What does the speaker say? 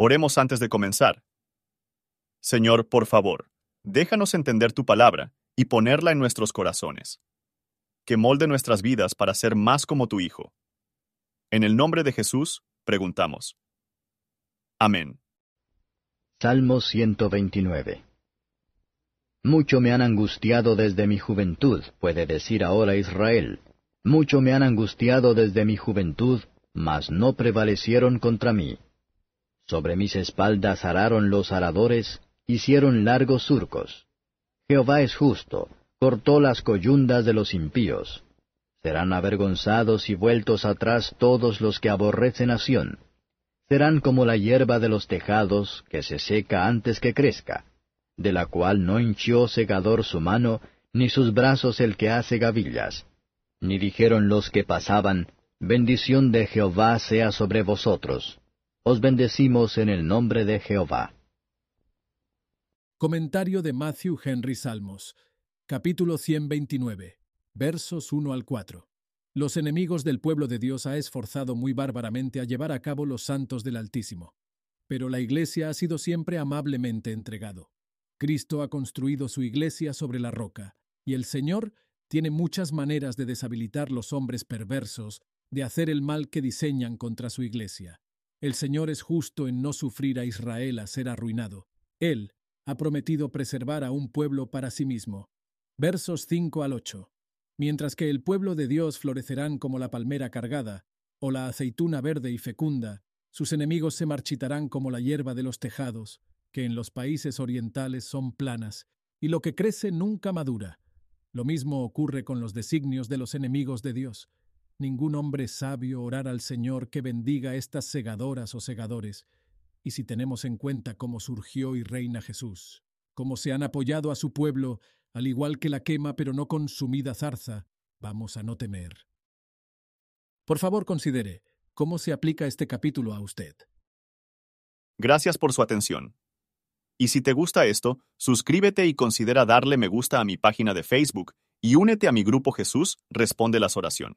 Oremos antes de comenzar. Señor, por favor, déjanos entender tu palabra y ponerla en nuestros corazones. Que molde nuestras vidas para ser más como tu Hijo. En el nombre de Jesús, preguntamos. Amén. Salmo 129 Mucho me han angustiado desde mi juventud, puede decir ahora Israel. Mucho me han angustiado desde mi juventud, mas no prevalecieron contra mí. Sobre mis espaldas araron los aradores, hicieron largos surcos. Jehová es justo, cortó las coyundas de los impíos. Serán avergonzados y vueltos atrás todos los que aborrecen a. Serán como la hierba de los tejados, que se seca antes que crezca, de la cual no hinchió segador su mano, ni sus brazos el que hace gavillas. Ni dijeron los que pasaban, Bendición de Jehová sea sobre vosotros. Os bendecimos en el nombre de Jehová. Comentario de Matthew Henry Salmos, capítulo 129, versos 1 al 4. Los enemigos del pueblo de Dios ha esforzado muy bárbaramente a llevar a cabo los santos del Altísimo, pero la Iglesia ha sido siempre amablemente entregado. Cristo ha construido su Iglesia sobre la roca, y el Señor tiene muchas maneras de deshabilitar los hombres perversos de hacer el mal que diseñan contra su iglesia. El Señor es justo en no sufrir a Israel a ser arruinado. Él ha prometido preservar a un pueblo para sí mismo. Versos 5 al 8. Mientras que el pueblo de Dios florecerán como la palmera cargada, o la aceituna verde y fecunda, sus enemigos se marchitarán como la hierba de los tejados, que en los países orientales son planas, y lo que crece nunca madura. Lo mismo ocurre con los designios de los enemigos de Dios ningún hombre sabio orar al Señor que bendiga estas segadoras o segadores, y si tenemos en cuenta cómo surgió y reina Jesús, cómo se han apoyado a su pueblo, al igual que la quema pero no consumida zarza, vamos a no temer. Por favor, considere cómo se aplica este capítulo a usted. Gracias por su atención. Y si te gusta esto, suscríbete y considera darle me gusta a mi página de Facebook y únete a mi grupo Jesús Responde las Oración.